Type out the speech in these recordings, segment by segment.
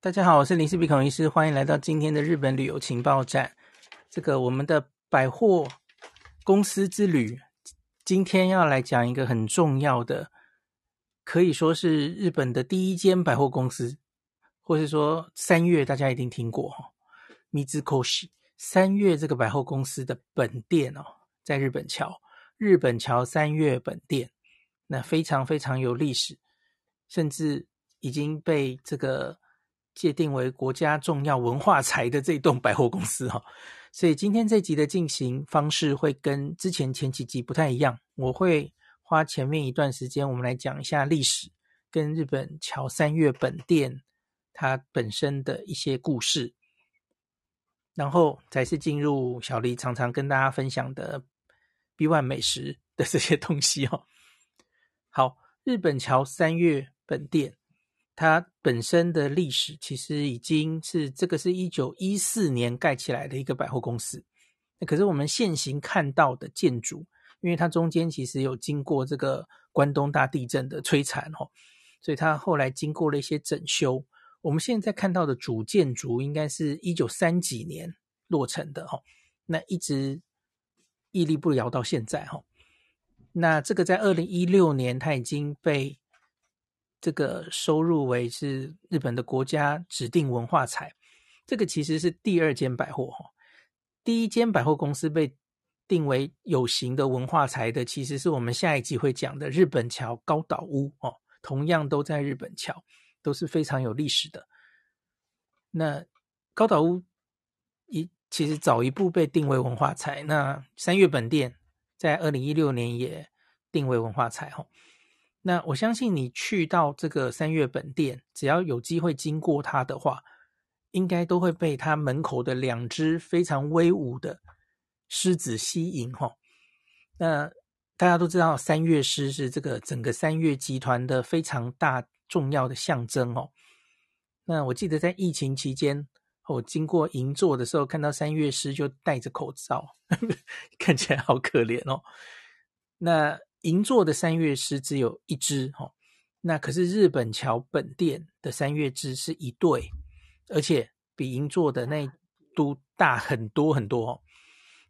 大家好，我是林氏鼻孔医师，欢迎来到今天的日本旅游情报站。这个我们的百货公司之旅，今天要来讲一个很重要的，可以说是日本的第一间百货公司，或是说三月，大家一定听过哈，Mizukoshi 三月这个百货公司的本店哦，在日本桥，日本桥三月本店，那非常非常有历史，甚至已经被这个。界定为国家重要文化财的这栋百货公司哈，所以今天这集的进行方式会跟之前前几集不太一样。我会花前面一段时间，我们来讲一下历史，跟日本桥三越本店它本身的一些故事，然后才是进入小黎常常跟大家分享的 B1 美食的这些东西哦。好，日本桥三越本店。它本身的历史其实已经是这个是一九一四年盖起来的一个百货公司，那可是我们现行看到的建筑，因为它中间其实有经过这个关东大地震的摧残哦，所以它后来经过了一些整修。我们现在看到的主建筑应该是一九三几年落成的哈，那一直屹立不摇到现在哈。那这个在二零一六年它已经被。这个收入为是日本的国家指定文化财，这个其实是第二间百货哈。第一间百货公司被定为有形的文化财的，其实是我们下一集会讲的日本桥高岛屋哦，同样都在日本桥，都是非常有历史的。那高岛屋一其实早一步被定为文化财，那三越本店在二零一六年也定为文化财哈。那我相信你去到这个三月本店，只要有机会经过它的话，应该都会被它门口的两只非常威武的狮子吸引哈。那大家都知道，三月狮是这个整个三月集团的非常大重要的象征哦。那我记得在疫情期间，我经过银座的时候，看到三月狮就戴着口罩，看起来好可怜哦。那银座的三月狮只有一只哈，那可是日本桥本店的三月枝是一对，而且比银座的那都大很多很多，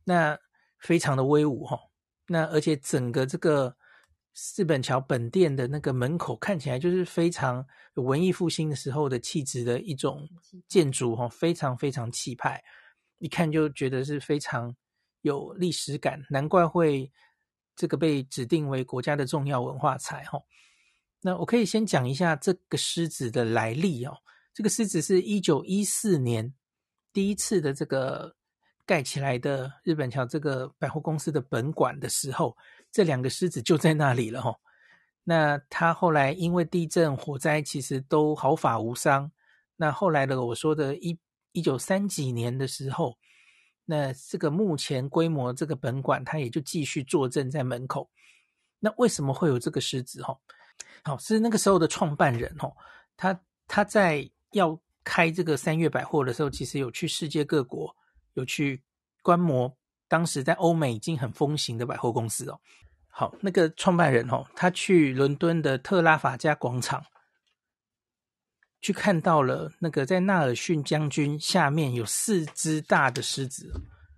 那非常的威武哈。那而且整个这个日本桥本店的那个门口看起来就是非常有文艺复兴的时候的气质的一种建筑哈，非常非常气派，一看就觉得是非常有历史感，难怪会。这个被指定为国家的重要文化财哈，那我可以先讲一下这个狮子的来历哦。这个狮子是一九一四年第一次的这个盖起来的日本桥这个百货公司的本馆的时候，这两个狮子就在那里了哈。那它后来因为地震、火灾，其实都毫发无伤。那后来的我说的一一九三几年的时候。那这个目前规模这个本馆，它也就继续坐镇在门口。那为什么会有这个狮子？哈，好，是那个时候的创办人，哈，他他在要开这个三越百货的时候，其实有去世界各国，有去观摩当时在欧美已经很风行的百货公司哦。好，那个创办人，哦，他去伦敦的特拉法加广场。去看到了那个在纳尔逊将军下面有四只大的狮子，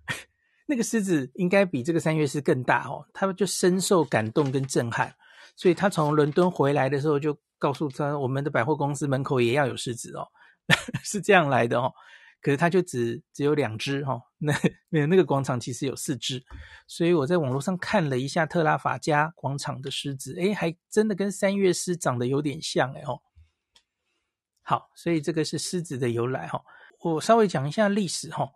那个狮子应该比这个三月狮更大哦，他们就深受感动跟震撼，所以他从伦敦回来的时候就告诉他，我们的百货公司门口也要有狮子哦，是这样来的哦。可是他就只只有两只哈，那没有那个广场其实有四只，所以我在网络上看了一下特拉法加广场的狮子，诶，还真的跟三月狮长得有点像诶哦。好，所以这个是狮子的由来哈。我稍微讲一下历史哈。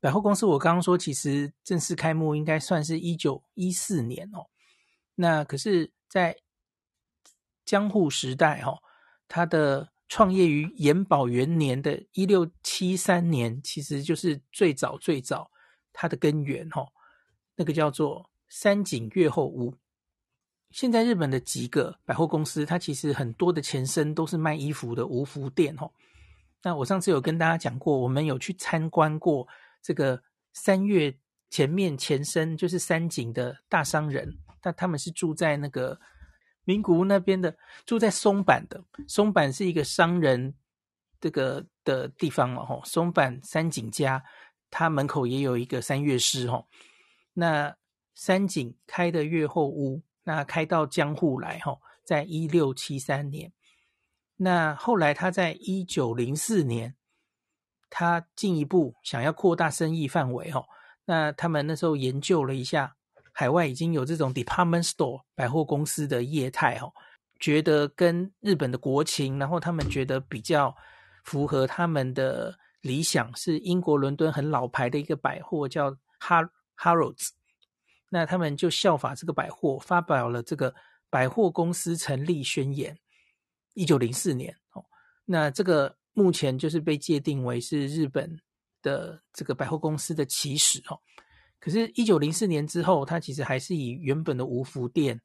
百货公司我刚刚说，其实正式开幕应该算是一九一四年哦。那可是，在江户时代哈，它的创业于延保元年的一六七三年，其实就是最早最早它的根源哈。那个叫做三井越后屋。现在日本的几个百货公司，它其实很多的前身都是卖衣服的无服店哦。那我上次有跟大家讲过，我们有去参观过这个三越前面前身就是三井的大商人，但他们是住在那个名古屋那边的，住在松坂的。松坂是一个商人这个的地方嘛，吼，松坂三井家，他门口也有一个三越室，吼。那三井开的越后屋，那开到江户来，哈，在一六七三年。那后来他在一九零四年，他进一步想要扩大生意范围，吼。那他们那时候研究了一下，海外已经有这种 department store 百货公司的业态，吼，觉得跟日本的国情，然后他们觉得比较。符合他们的理想，是英国伦敦很老牌的一个百货，叫 Harrods。那他们就效法这个百货，发表了这个百货公司成立宣言。一九零四年，哦，那这个目前就是被界定为是日本的这个百货公司的起始，哦。可是，一九零四年之后，它其实还是以原本的五福店，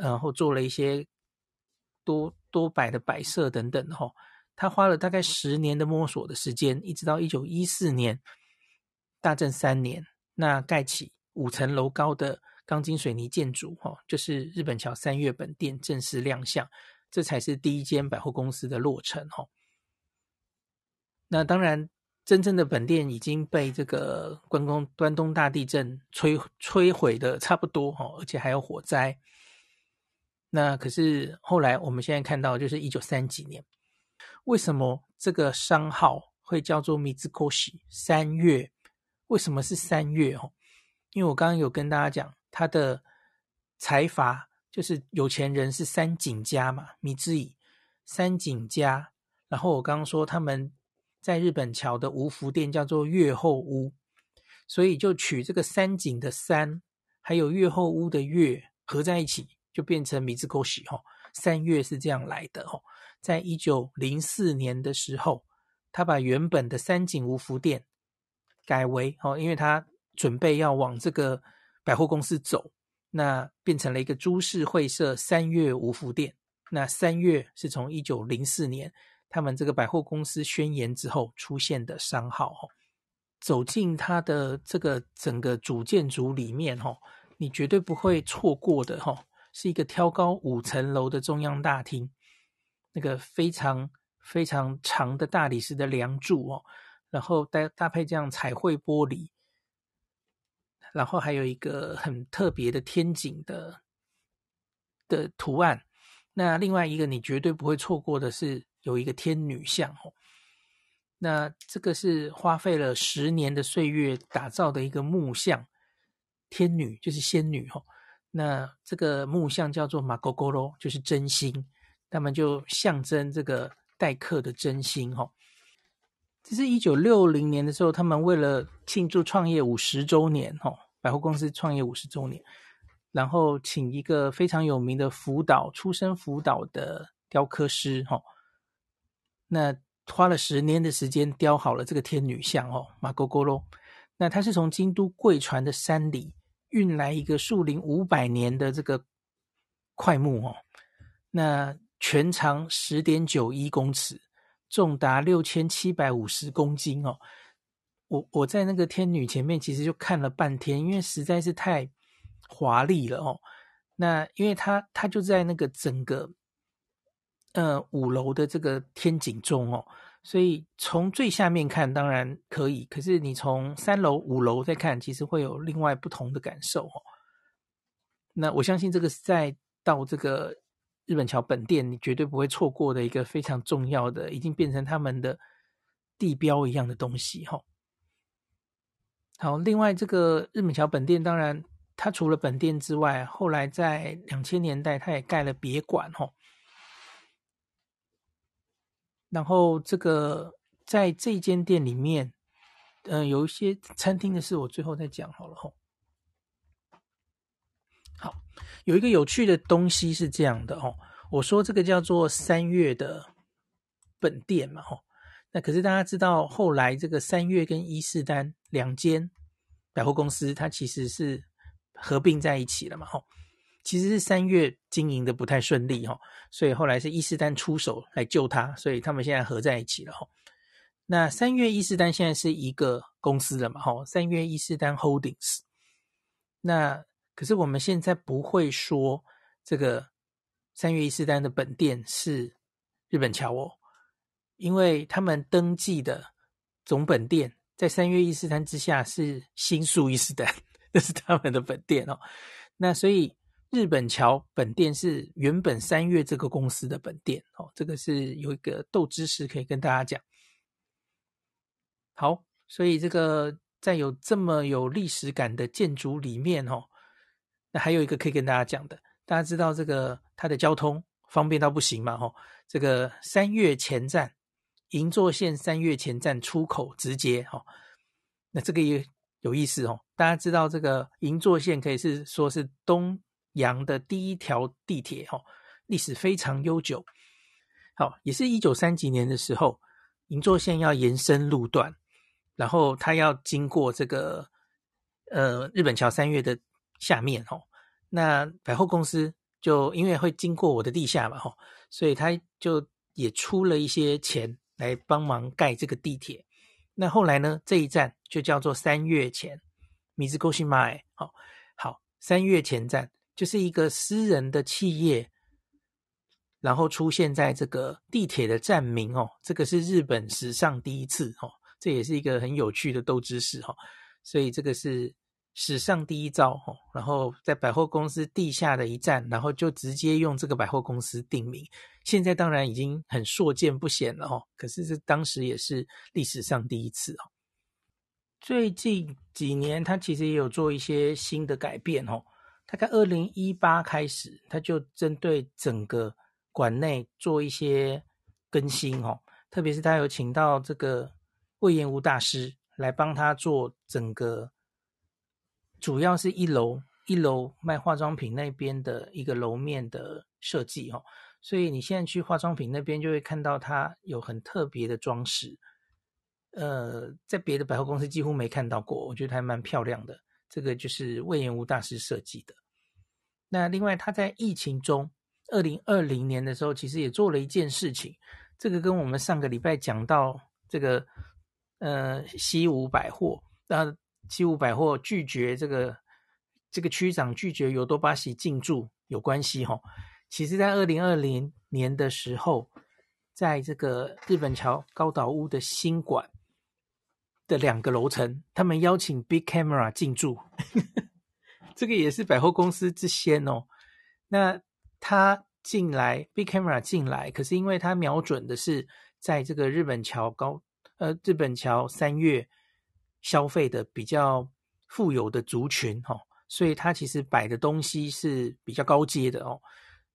然后做了一些多多摆的摆设等等，哈。他花了大概十年的摸索的时间，一直到一九一四年，大正三年，那盖起五层楼高的钢筋水泥建筑，哈，就是日本桥三月本店正式亮相，这才是第一间百货公司的落成，哈。那当然，真正的本店已经被这个关公关东大地震摧摧毁的差不多，哈，而且还有火灾。那可是后来我们现在看到，就是一九三几年。为什么这个商号会叫做 Mitsukoshi 三月？为什么是三月？哦，因为我刚刚有跟大家讲，他的财阀就是有钱人是三井家嘛，米之乙三井家。然后我刚刚说他们在日本桥的五福店叫做越后屋，所以就取这个三井的三，还有越后屋的越合在一起，就变成 Mitsukoshi 哦，三月是这样来的哦。在一九零四年的时候，他把原本的三井五福店改为哦，因为他准备要往这个百货公司走，那变成了一个株式会社三越五福店。那三越是从一九零四年他们这个百货公司宣言之后出现的商号哦。走进它的这个整个主建筑里面哦，你绝对不会错过的哦，是一个挑高五层楼的中央大厅。那个非常非常长的大理石的梁柱哦，然后搭搭配这样彩绘玻璃，然后还有一个很特别的天井的的图案。那另外一个你绝对不会错过的是有一个天女像哦。那这个是花费了十年的岁月打造的一个木像，天女就是仙女哦。那这个木像叫做马勾勾罗，就是真心。他们就象征这个待客的真心，哦。这是一九六零年的时候，他们为了庆祝创业五十周年，哈，百货公司创业五十周年，然后请一个非常有名的福岛出身福岛的雕刻师，哈，那花了十年的时间雕好了这个天女像，哦，马勾勾罗。那他是从京都贵船的山里运来一个树龄五百年的这个桧木，哦，那。全长十点九一公尺，重达六千七百五十公斤哦。我我在那个天女前面，其实就看了半天，因为实在是太华丽了哦。那因为它它就在那个整个呃五楼的这个天井中哦，所以从最下面看当然可以，可是你从三楼五楼再看，其实会有另外不同的感受哦。那我相信这个是在到这个。日本桥本店，你绝对不会错过的一个非常重要的，已经变成他们的地标一样的东西哈。好，另外这个日本桥本店，当然它除了本店之外，后来在两千年代，它也盖了别馆哈。然后这个在这间店里面，嗯、有一些餐厅的事，我最后再讲好了哈。好，有一个有趣的东西是这样的哦。我说这个叫做三月的本店嘛，吼。那可是大家知道，后来这个三越跟伊势丹两间百货公司，它其实是合并在一起了嘛，吼。其实是三越经营的不太顺利，吼，所以后来是伊势丹出手来救它，所以他们现在合在一起了，吼。那三越伊势丹现在是一个公司了嘛，吼。三越伊势丹 Holdings。那可是我们现在不会说这个三越伊势丹的本店是日本桥哦，因为他们登记的总本店在三月伊势丹之下是新宿伊势丹，这是他们的本店哦。那所以日本桥本店是原本三月这个公司的本店哦。这个是有一个斗知识可以跟大家讲。好，所以这个在有这么有历史感的建筑里面哦，那还有一个可以跟大家讲的，大家知道这个它的交通方便到不行嘛？哦，这个三月前站。银座线三月前站出口直接哈，那这个也有意思哦。大家知道这个银座线可以是说是东洋的第一条地铁哈，历史非常悠久。好，也是一九三几年的时候，银座线要延伸路段，然后它要经过这个呃日本桥三月的下面哦。那百货公司就因为会经过我的地下嘛哈，所以它就也出了一些钱。来帮忙盖这个地铁，那后来呢？这一站就叫做三月前，Mizugoshi Mae。好，好，三月前站就是一个私人的企业，然后出现在这个地铁的站名哦。这个是日本史上第一次哦，这也是一个很有趣的豆知识哈。所以这个是。史上第一招，然后在百货公司地下的一站，然后就直接用这个百货公司定名。现在当然已经很硕见不鲜了哦，可是这当时也是历史上第一次哦。最近几年，他其实也有做一些新的改变哦。大概二零一八开始，他就针对整个馆内做一些更新哦，特别是他有请到这个魏延吴大师来帮他做整个。主要是一楼，一楼卖化妆品那边的一个楼面的设计哦，所以你现在去化妆品那边就会看到它有很特别的装饰，呃，在别的百货公司几乎没看到过，我觉得还蛮漂亮的。这个就是隈研吾大师设计的。那另外他在疫情中，二零二零年的时候，其实也做了一件事情，这个跟我们上个礼拜讲到这个呃西武百货那。七五百货拒绝这个这个区长拒绝尤多巴西进驻有关系哈、哦。其实，在二零二零年的时候，在这个日本桥高岛屋的新馆的两个楼层，他们邀请 Big Camera 进驻，这个也是百货公司之先哦。那他进来，Big Camera 进来，可是因为他瞄准的是在这个日本桥高呃日本桥三月。消费的比较富有的族群哈，所以它其实摆的东西是比较高阶的哦。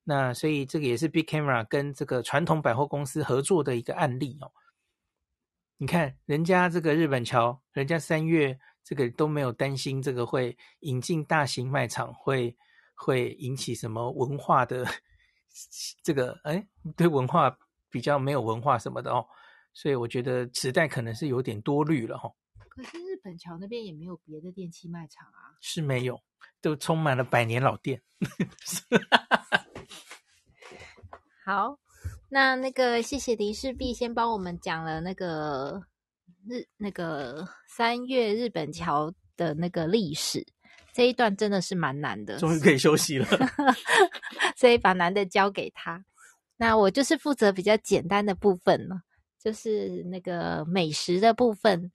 那所以这个也是 Big Camera 跟这个传统百货公司合作的一个案例哦。你看人家这个日本桥，人家三月这个都没有担心这个会引进大型卖场会会引起什么文化的这个哎，对文化比较没有文化什么的哦。所以我觉得时代可能是有点多虑了哈。可是日本桥那边也没有别的电器卖场啊，是没有，都充满了百年老店。好，那那个谢谢林世璧先帮我们讲了那个日那个三月日本桥的那个历史，这一段真的是蛮难的，终于可以休息了，所以把难的交给他。那我就是负责比较简单的部分了，就是那个美食的部分。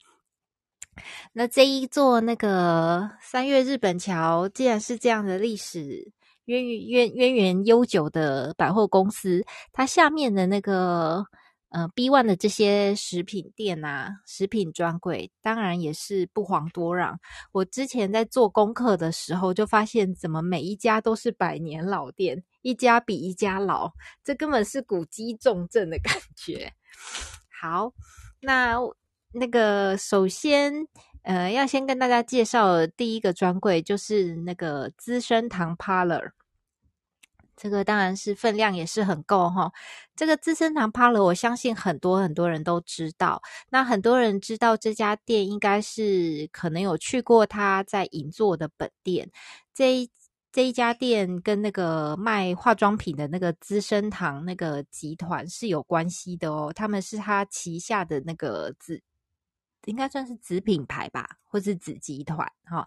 那这一座那个三越日本桥，既然是这样的历史渊源渊源悠久的百货公司，它下面的那个呃 B One 的这些食品店啊，食品专柜，当然也是不遑多让。我之前在做功课的时候，就发现怎么每一家都是百年老店，一家比一家老，这根本是古迹重镇的感觉。好，那。那个首先，呃，要先跟大家介绍第一个专柜就是那个资生堂 Parlor，这个当然是分量也是很够哈。这个资生堂 Parlor，我相信很多很多人都知道。那很多人知道这家店，应该是可能有去过他在银座的本店。这一这一家店跟那个卖化妆品的那个资生堂那个集团是有关系的哦，他们是他旗下的那个子。应该算是子品牌吧，或是子集团哈、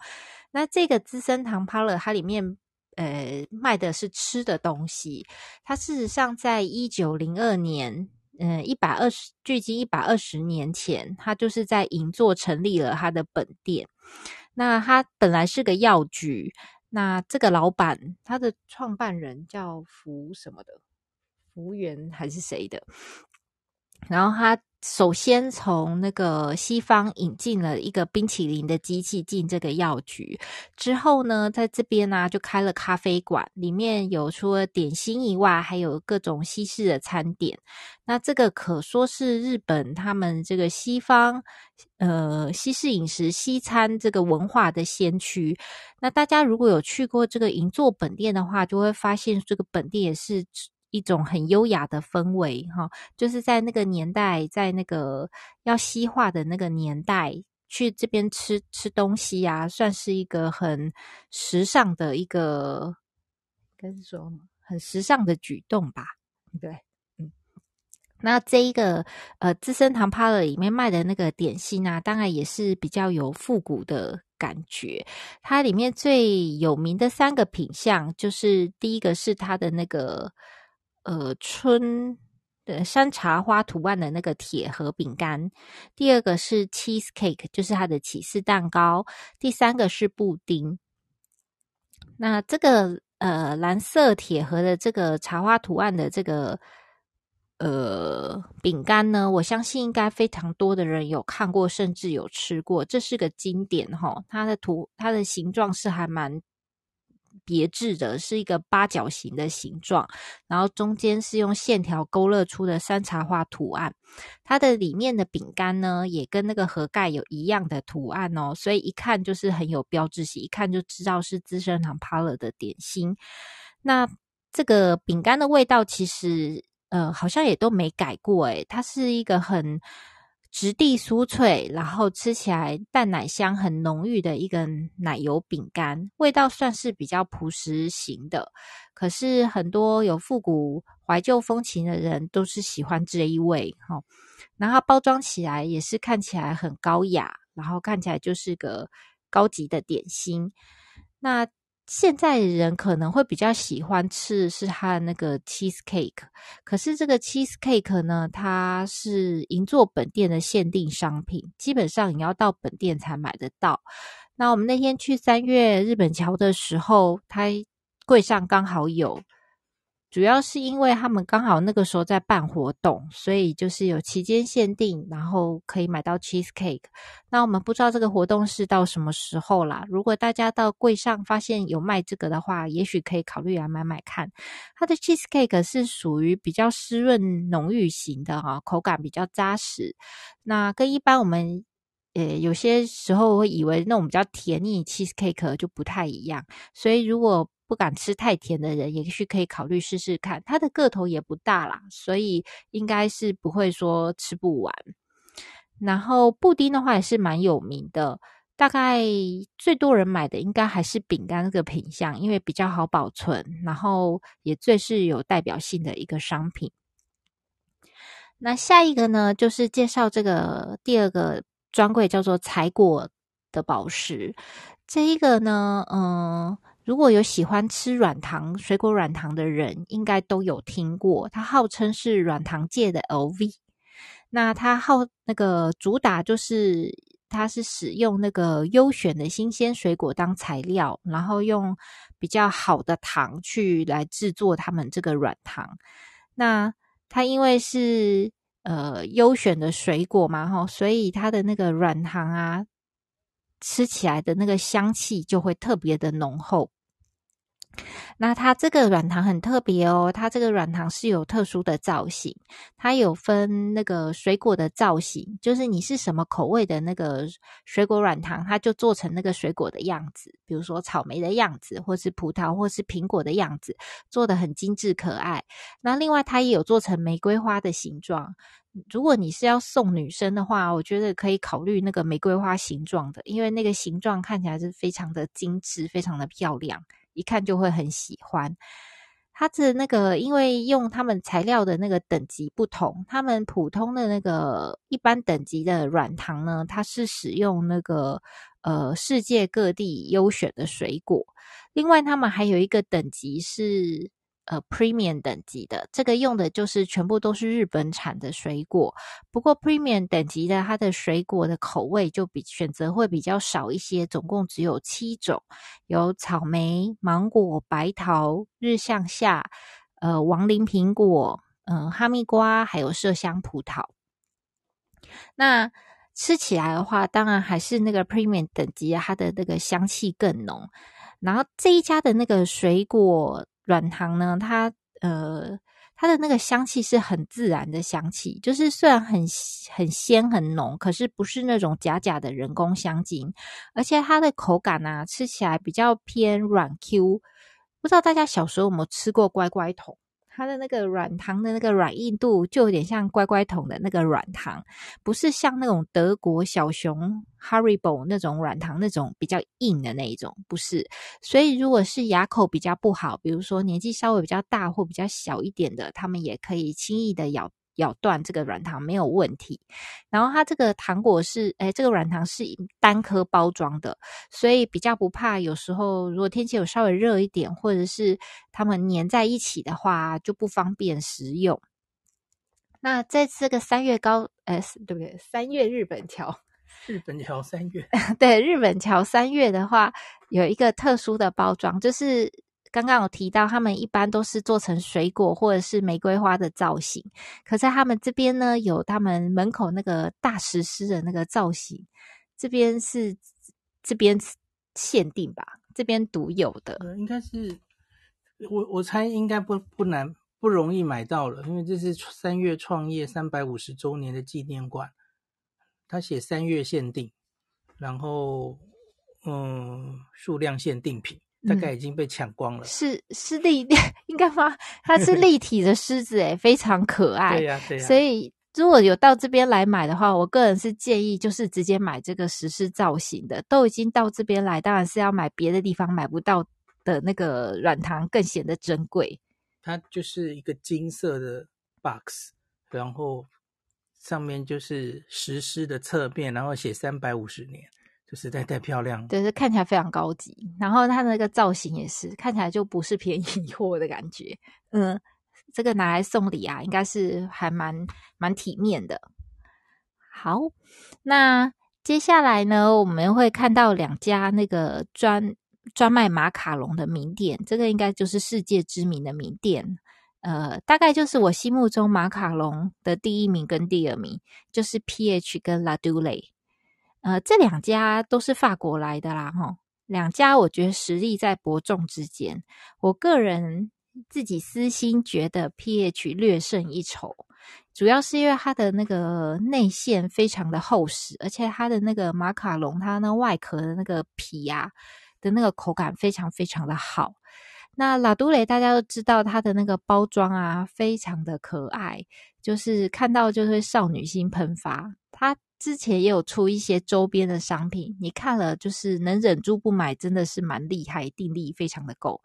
那这个资生堂 p a l a 它里面呃卖的是吃的东西。它事实上在一九零二年嗯，一百二十，距今一百二十年前，他就是在银座成立了他的本店。那他本来是个药局，那这个老板，他的创办人叫福什么的，福源还是谁的？然后他。首先从那个西方引进了一个冰淇淋的机器进这个药局，之后呢，在这边呢、就开了咖啡馆，里面有除了点心以外，还有各种西式的餐点。那这个可说是日本他们这个西方呃西式饮食西餐这个文化的先驱。那大家如果有去过这个银座本店的话，就会发现这个本店也是。一种很优雅的氛围，哈，就是在那个年代，在那个要西化的那个年代，去这边吃吃东西啊，算是一个很时尚的一个，应该是说很时尚的举动吧？对，嗯，那这一个呃资生堂 Parl 里面卖的那个点心啊，当然也是比较有复古的感觉。它里面最有名的三个品相，就是第一个是它的那个。呃，春的山茶花图案的那个铁盒饼干，第二个是 cheese cake，就是它的起司蛋糕，第三个是布丁。那这个呃蓝色铁盒的这个茶花图案的这个呃饼干呢，我相信应该非常多的人有看过，甚至有吃过，这是个经典齁。它的图，它的形状是还蛮。别致的是一个八角形的形状，然后中间是用线条勾勒出的山茶花图案。它的里面的饼干呢，也跟那个盒盖有一样的图案哦，所以一看就是很有标志性，一看就知道是资生堂 Parlor 的点心。那这个饼干的味道其实呃好像也都没改过诶，它是一个很。质地酥脆，然后吃起来淡奶香很浓郁的一个奶油饼干，味道算是比较朴实型的。可是很多有复古怀旧风情的人都是喜欢这一味哈。然后包装起来也是看起来很高雅，然后看起来就是个高级的点心。那。现在人可能会比较喜欢吃的是它的那个 cheese cake，可是这个 cheese cake 呢，它是银座本店的限定商品，基本上你要到本店才买得到。那我们那天去三月日本桥的时候，它柜上刚好有。主要是因为他们刚好那个时候在办活动，所以就是有期间限定，然后可以买到 cheesecake。那我们不知道这个活动是到什么时候啦。如果大家到柜上发现有卖这个的话，也许可以考虑来买买看。它的 cheesecake 是属于比较湿润浓郁型的哈，口感比较扎实。那跟一般我们呃有些时候会以为那种比较甜腻 cheesecake 就不太一样，所以如果不敢吃太甜的人，也许可以考虑试试看。它的个头也不大啦，所以应该是不会说吃不完。然后布丁的话也是蛮有名的，大概最多人买的应该还是饼干这个品相，因为比较好保存，然后也最是有代表性的一个商品。那下一个呢，就是介绍这个第二个专柜，叫做采果的宝石。这一个呢，嗯。如果有喜欢吃软糖、水果软糖的人，应该都有听过。它号称是软糖界的 LV。那它号那个主打就是，它是使用那个优选的新鲜水果当材料，然后用比较好的糖去来制作他们这个软糖。那它因为是呃优选的水果嘛，哈，所以它的那个软糖啊，吃起来的那个香气就会特别的浓厚。那它这个软糖很特别哦，它这个软糖是有特殊的造型，它有分那个水果的造型，就是你是什么口味的那个水果软糖，它就做成那个水果的样子，比如说草莓的样子，或是葡萄，或是苹果的样子，做的很精致可爱。那另外它也有做成玫瑰花的形状，如果你是要送女生的话，我觉得可以考虑那个玫瑰花形状的，因为那个形状看起来是非常的精致，非常的漂亮。一看就会很喜欢，它的那个，因为用他们材料的那个等级不同，他们普通的那个一般等级的软糖呢，它是使用那个呃世界各地优选的水果。另外，他们还有一个等级是呃 Premium 等级的，这个用的就是全部都是日本产的水果。不过 Premium 等级的它的水果的口味就比选择会比较少一些，总共只有七种，有草莓、芒果、白桃、日向夏、呃王林苹果、嗯、哈密瓜，还有麝香葡萄。那吃起来的话，当然还是那个 Premium 等级，它的那个香气更浓。然后这一家的那个水果软糖呢，它呃，它的那个香气是很自然的香气，就是虽然很很鲜很浓，可是不是那种假假的人工香精，而且它的口感啊，吃起来比较偏软 Q。不知道大家小时候有没有吃过乖乖桶？它的那个软糖的那个软硬度就有点像乖乖桶的那个软糖，不是像那种德国小熊 Haribo 那种软糖那种比较硬的那一种，不是。所以如果是牙口比较不好，比如说年纪稍微比较大或比较小一点的，他们也可以轻易的咬。咬断这个软糖没有问题，然后它这个糖果是，哎，这个软糖是单颗包装的，所以比较不怕。有时候如果天气有稍微热一点，或者是它们粘在一起的话，就不方便食用。那在这个三月高，呃，对不对？三月日本桥，日本桥三月，对，日本桥三月的话，有一个特殊的包装，就是。刚刚有提到，他们一般都是做成水果或者是玫瑰花的造型。可在他们这边呢，有他们门口那个大石狮的那个造型，这边是这边限定吧？这边独有的，应该是我我猜应该不不难不容易买到了，因为这是三月创业三百五十周年的纪念馆，他写三月限定，然后嗯，数量限定品。大概已经被抢光了。嗯、是是立 应该吗？它是立体的狮子，诶非常可爱。对呀、啊，对呀、啊。所以如果有到这边来买的话，我个人是建议就是直接买这个石狮造型的。都已经到这边来，当然是要买别的地方买不到的那个软糖，更显得珍贵。它就是一个金色的 box，然后上面就是石狮的侧面，然后写三百五十年。就实在太漂亮，对，是看起来非常高级。然后它那个造型也是看起来就不是便宜货的感觉。嗯，这个拿来送礼啊，应该是还蛮蛮体面的。好，那接下来呢，我们会看到两家那个专专卖马卡龙的名店，这个应该就是世界知名的名店。呃，大概就是我心目中马卡龙的第一名跟第二名，就是 PH 跟 La Doule。呃，这两家都是法国来的啦，齁。两家我觉得实力在伯仲之间。我个人自己私心觉得 PH 略胜一筹，主要是因为它的那个内馅非常的厚实，而且它的那个马卡龙，它那外壳的那个皮啊的那个口感非常非常的好。那拉都雷大家都知道，它的那个包装啊非常的可爱，就是看到就会少女心喷发。它之前也有出一些周边的商品，你看了就是能忍住不买，真的是蛮厉害，定力非常的够。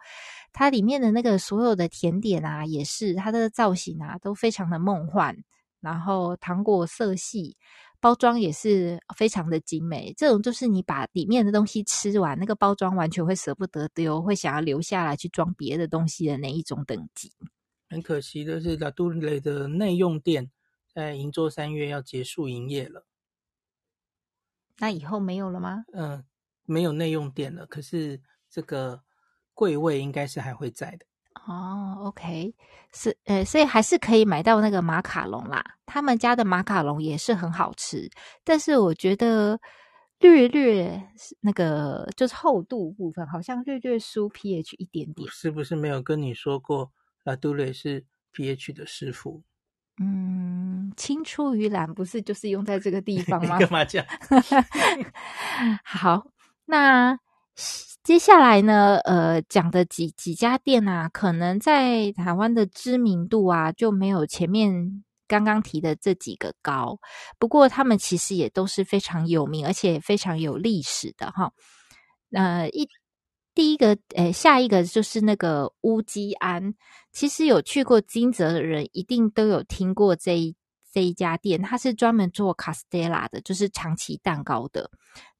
它里面的那个所有的甜点啊，也是它的造型啊，都非常的梦幻。然后糖果色系，包装也是非常的精美。这种就是你把里面的东西吃完，那个包装完全会舍不得丢，会想要留下来去装别的东西的那一种等级。很可惜的是，拉都雷的内用店在银座三月要结束营业了。那以后没有了吗？嗯、呃，没有内用店了。可是这个柜位应该是还会在的。哦，OK，是呃，所以还是可以买到那个马卡龙啦。他们家的马卡龙也是很好吃，但是我觉得略略那个就是厚度部分，好像略略输 PH 一点点。是不是没有跟你说过，拉杜雷是 PH 的师傅？嗯，青出于蓝不是就是用在这个地方吗？干嘛这样？好，那接下来呢？呃，讲的几几家店啊，可能在台湾的知名度啊，就没有前面刚刚提的这几个高。不过他们其实也都是非常有名，而且非常有历史的哈。呃，一。第一个，诶，下一个就是那个乌鸡庵。其实有去过金泽的人，一定都有听过这一这一家店，它是专门做卡斯蒂拉的，就是长崎蛋糕的。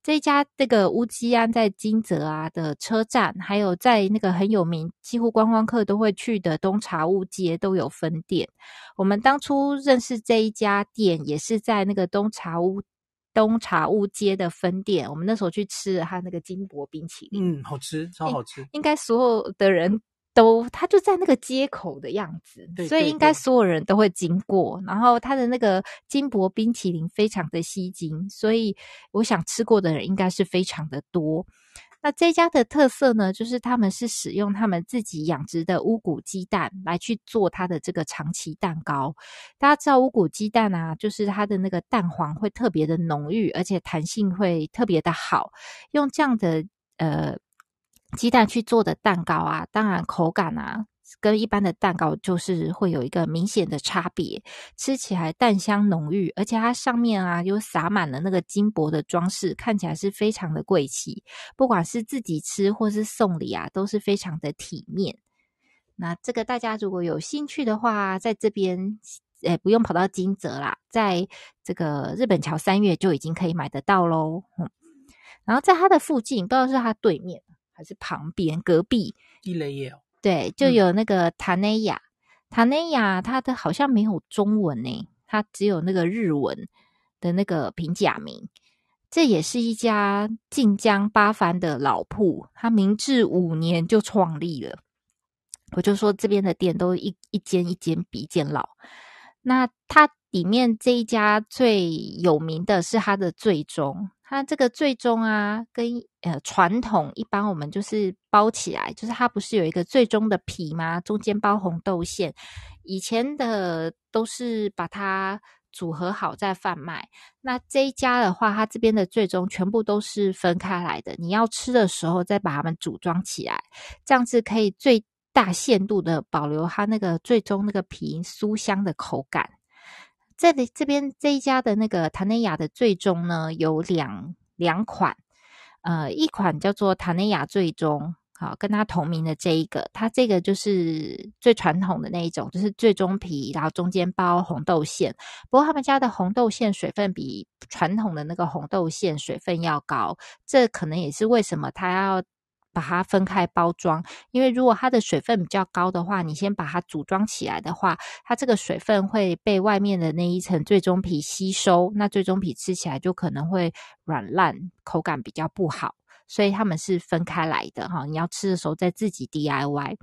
这一家这个乌鸡庵在金泽啊的车站，还有在那个很有名，几乎观光客都会去的东茶屋街都有分店。我们当初认识这一家店，也是在那个东茶屋东茶屋街的分店。我们那时候去吃了他那个金箔冰淇淋，嗯，好吃，超好吃。应该所有的人。都，他就在那个街口的样子，对，所以应该所有人都会经过。然后他的那个金箔冰淇淋非常的吸睛，所以我想吃过的人应该是非常的多。那这家的特色呢，就是他们是使用他们自己养殖的乌骨鸡蛋来去做它的这个长崎蛋糕。大家知道乌骨鸡蛋啊，就是它的那个蛋黄会特别的浓郁，而且弹性会特别的好。用这样的呃。鸡蛋去做的蛋糕啊，当然口感啊，跟一般的蛋糕就是会有一个明显的差别。吃起来蛋香浓郁，而且它上面啊又撒满了那个金箔的装饰，看起来是非常的贵气。不管是自己吃或是送礼啊，都是非常的体面。那这个大家如果有兴趣的话，在这边诶不用跑到金泽啦，在这个日本桥三月就已经可以买得到喽。嗯，然后在它的附近，不知道是它对面。还是旁边隔壁，地雷也有，对，就有那个塔内亚，塔内亚，它的好像没有中文呢，它只有那个日文的那个平假名。这也是一家晋江八幡的老铺，它明治五年就创立了。我就说这边的店都一一间一间比一间老。那它里面这一家最有名的是它的最中。它这个最终啊，跟呃传统一般我们就是包起来，就是它不是有一个最终的皮吗？中间包红豆馅。以前的都是把它组合好再贩卖。那这一家的话，它这边的最终全部都是分开来的。你要吃的时候再把它们组装起来，这样子可以最大限度的保留它那个最终那个皮酥香的口感。这里这边这一家的那个塔内亚的最终呢，有两两款，呃，一款叫做塔内亚最终，好，跟它同名的这一个，它这个就是最传统的那一种，就是最终皮，然后中间包红豆馅。不过他们家的红豆馅水分比传统的那个红豆馅水分要高，这可能也是为什么它要。把它分开包装，因为如果它的水分比较高的话，你先把它组装起来的话，它这个水分会被外面的那一层最终皮吸收，那最终皮吃起来就可能会软烂，口感比较不好，所以他们是分开来的哈。你要吃的时候再自己 DIY。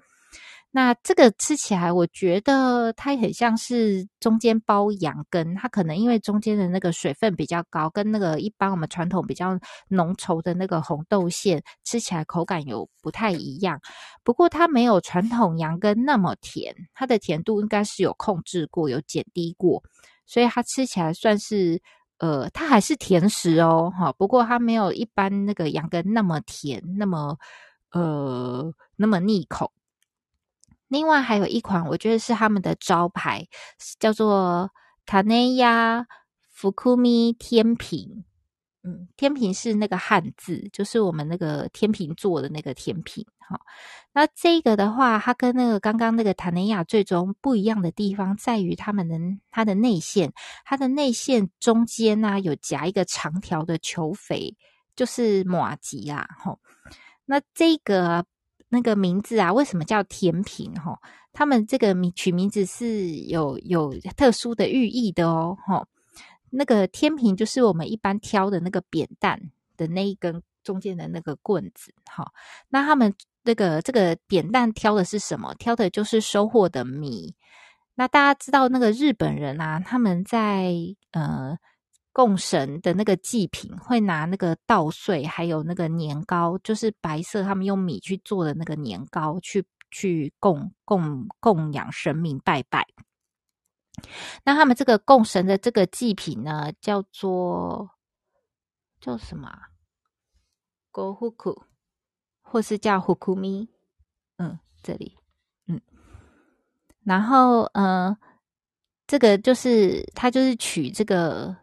那这个吃起来，我觉得它很像是中间包羊羹，它可能因为中间的那个水分比较高，跟那个一般我们传统比较浓稠的那个红豆馅吃起来口感有不太一样。不过它没有传统羊羹那么甜，它的甜度应该是有控制过，有减低过，所以它吃起来算是呃，它还是甜食哦，哈。不过它没有一般那个羊羹那么甜，那么呃那么腻口。另外还有一款，我觉得是他们的招牌，叫做塔内亚福库米天平。嗯，天平是那个汉字，就是我们那个天秤座的那个天平。哈，那这个的话，它跟那个刚刚那个塔内亚最终不一样的地方，在于他们的它的内馅，它的内馅中间呢、有夹一个长条的球肥，就是马吉啦。哈，那这个。那个名字啊，为什么叫天平？哈，他们这个名取名字是有有特殊的寓意的哦。哈，那个天平就是我们一般挑的那个扁担的那一根中间的那个棍子。哈，那他们那个这个扁担挑的是什么？挑的就是收获的米。那大家知道那个日本人啊，他们在呃。供神的那个祭品会拿那个稻穗，还有那个年糕，就是白色，他们用米去做的那个年糕，去去供供供养神明拜拜。那他们这个供神的这个祭品呢，叫做叫什么？ごふく，或是叫ふくみ？嗯，这里，嗯，然后嗯，这个就是他就是取这个。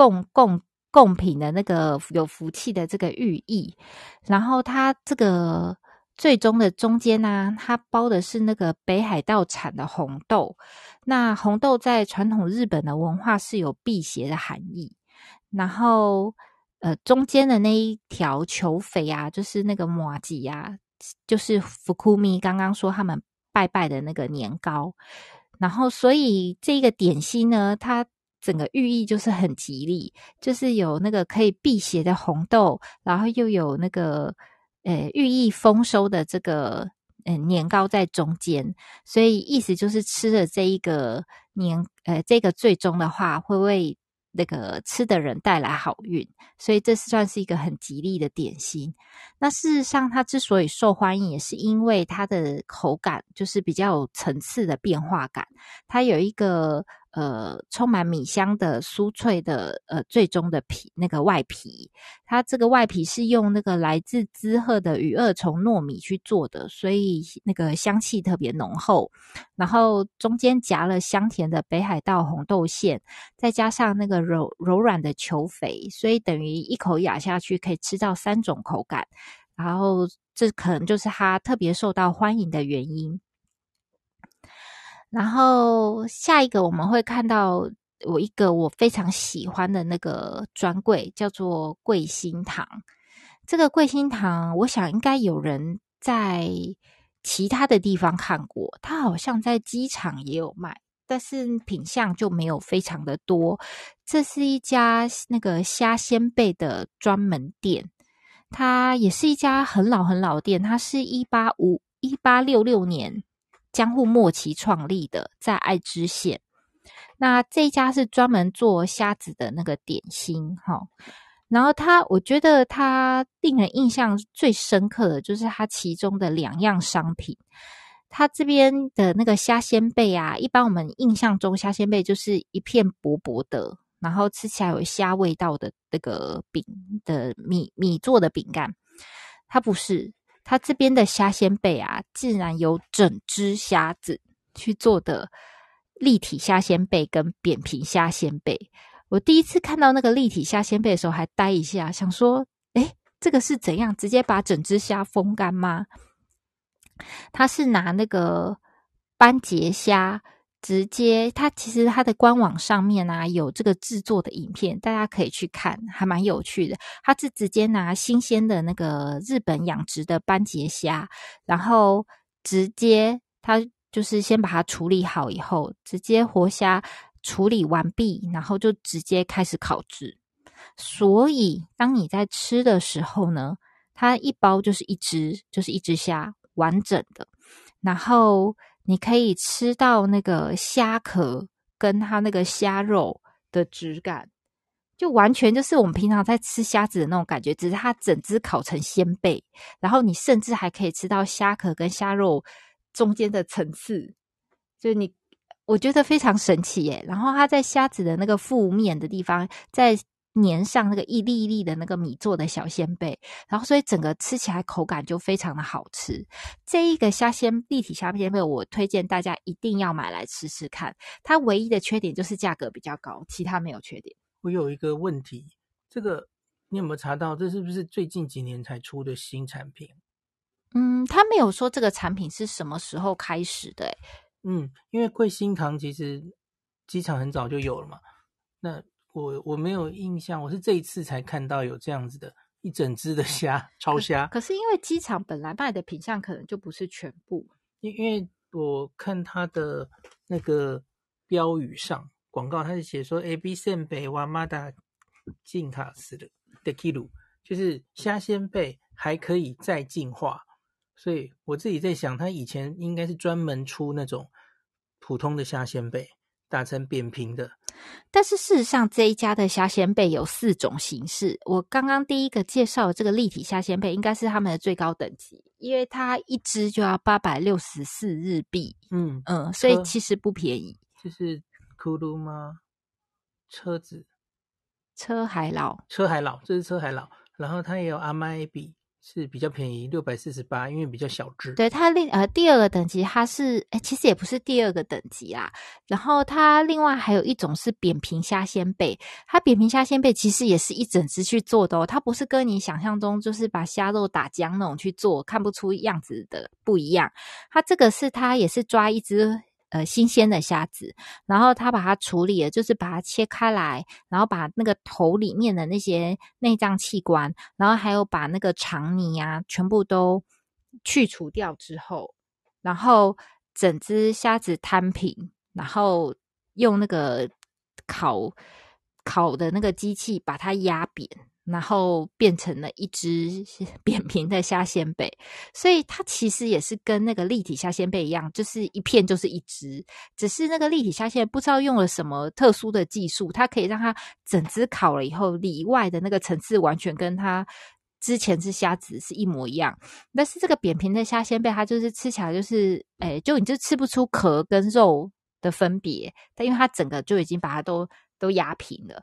供供供品的那个有福气的这个寓意，然后它这个最终的中间呢、它包的是那个北海道产的红豆。那红豆在传统日本的文化是有辟邪的含义。然后，呃，中间的那一条球肥啊，就是那个麻糬啊，就是福库米刚刚说他们拜拜的那个年糕。然后，所以这个点心呢，它整个寓意就是很吉利，就是有那个可以辟邪的红豆，然后又有那个呃寓意丰收的这个呃年糕在中间，所以意思就是吃了这一个年呃这个最终的话会为。那个吃的人带来好运，所以这算是一个很吉利的点心。那事实上，它之所以受欢迎，也是因为它的口感就是比较有层次的变化感，它有一个。呃，充满米香的酥脆的呃，最终的皮那个外皮，它这个外皮是用那个来自滋贺的羽二重糯米去做的，所以那个香气特别浓厚。然后中间夹了香甜的北海道红豆馅，再加上那个柔柔软的球肥，所以等于一口咬下去可以吃到三种口感。然后这可能就是它特别受到欢迎的原因。然后下一个我们会看到我一个我非常喜欢的那个专柜，叫做桂心堂。这个桂心堂，我想应该有人在其他的地方看过，它好像在机场也有卖，但是品相就没有非常的多。这是一家那个虾仙贝的专门店，它也是一家很老很老店，它是一八五一八六六年。江户末期创立的，在爱知县。那这一家是专门做虾子的那个点心，哈。然后它，我觉得它令人印象最深刻的就是它其中的两样商品。它这边的那个虾仙贝啊，一般我们印象中虾仙贝就是一片薄薄的，然后吃起来有虾味道的那个饼的米米做的饼干，它不是。它这边的虾仙贝啊，竟然有整只虾子去做的立体虾仙贝跟扁平虾仙贝。我第一次看到那个立体虾仙贝的时候，还呆一下，想说：诶，这个是怎样？直接把整只虾风干吗？他是拿那个斑节虾。直接，它其实它的官网上面啊有这个制作的影片，大家可以去看，还蛮有趣的。它是直接拿新鲜的那个日本养殖的斑节虾，然后直接它就是先把它处理好以后，直接活虾处理完毕，然后就直接开始烤制。所以当你在吃的时候呢，它一包就是一只，就是一只虾完整的，然后。你可以吃到那个虾壳跟它那个虾肉的质感，就完全就是我们平常在吃虾子的那种感觉，只是它整只烤成鲜贝，然后你甚至还可以吃到虾壳跟虾肉中间的层次，就你我觉得非常神奇耶。然后它在虾子的那个腹面的地方，在。粘上那个一粒一粒的那个米做的小仙贝，然后所以整个吃起来口感就非常的好吃。这一个虾仙立体虾鲜贝，我推荐大家一定要买来吃吃看。它唯一的缺点就是价格比较高，其他没有缺点。我有一个问题，这个你有没有查到？这是不是最近几年才出的新产品？嗯，他没有说这个产品是什么时候开始的。嗯，因为贵新堂其实机场很早就有了嘛。那我我没有印象，我是这一次才看到有这样子的一整只的虾，超虾。可是因为机场本来卖的品相可能就不是全部，因因为我看它的那个标语上广告，它是写说 A B 仙贝哇马达进卡斯的的 kilo，就是虾仙贝还可以再进化，所以我自己在想，它以前应该是专门出那种普通的虾仙贝。打成扁平的，但是事实上这一家的虾仙贝有四种形式。我刚刚第一个介绍的这个立体虾仙贝应该是他们的最高等级，因为它一只就要八百六十四日币。嗯嗯，所以其实不便宜。就是库鲁吗？车子？车海老？车海老，这是车海老。然后它也有阿麦比，是比较便宜，六百四十八，因为比较小只。对，它另呃第二个等级它是，哎，其实也不是第二个等级啦。然后它另外还有一种是扁平虾鲜贝，它扁平虾鲜贝其实也是一整只去做的哦，它不是跟你想象中就是把虾肉打浆那种去做，看不出样子的不一样。它这个是它也是抓一只。呃，新鲜的虾子，然后他把它处理了，就是把它切开来，然后把那个头里面的那些内脏器官，然后还有把那个肠泥啊，全部都去除掉之后，然后整只虾子摊平，然后用那个烤烤的那个机器把它压扁。然后变成了一只 扁平的虾鲜贝，所以它其实也是跟那个立体虾鲜贝一样，就是一片就是一只，只是那个立体虾鲜不知道用了什么特殊的技术，它可以让它整只烤了以后，里外的那个层次完全跟它之前是虾子是一模一样。但是这个扁平的虾鲜贝，它就是吃起来就是，哎，就你就吃不出壳跟肉的分别，但因为它整个就已经把它都都压平了。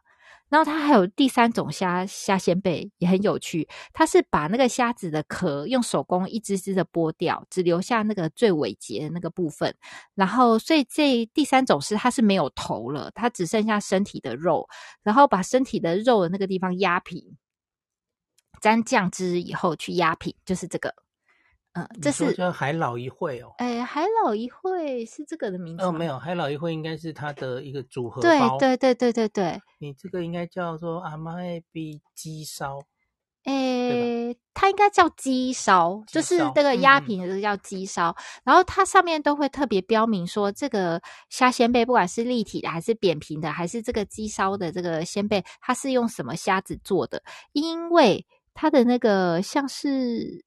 然后它还有第三种虾虾鲜贝也很有趣，它是把那个虾子的壳用手工一只只的剥掉，只留下那个最尾节的那个部分。然后所以这第三种是它是没有头了，它只剩下身体的肉，然后把身体的肉的那个地方压平，沾酱汁以后去压平，就是这个。嗯，这是叫海老一会哦。哎，海老一会是这个的名字哦？没有，海老一会应该是它的一个组合包。对对对对对对。你这个应该叫做阿妈比鸡烧。哎，它应该叫鸡烧，就是这个压平的这个叫鸡烧。嗯、然后它上面都会特别标明说，这个虾鲜贝不管是立体的还是扁平的，还是这个鸡烧的这个鲜贝，它是用什么虾子做的？因为它的那个像是。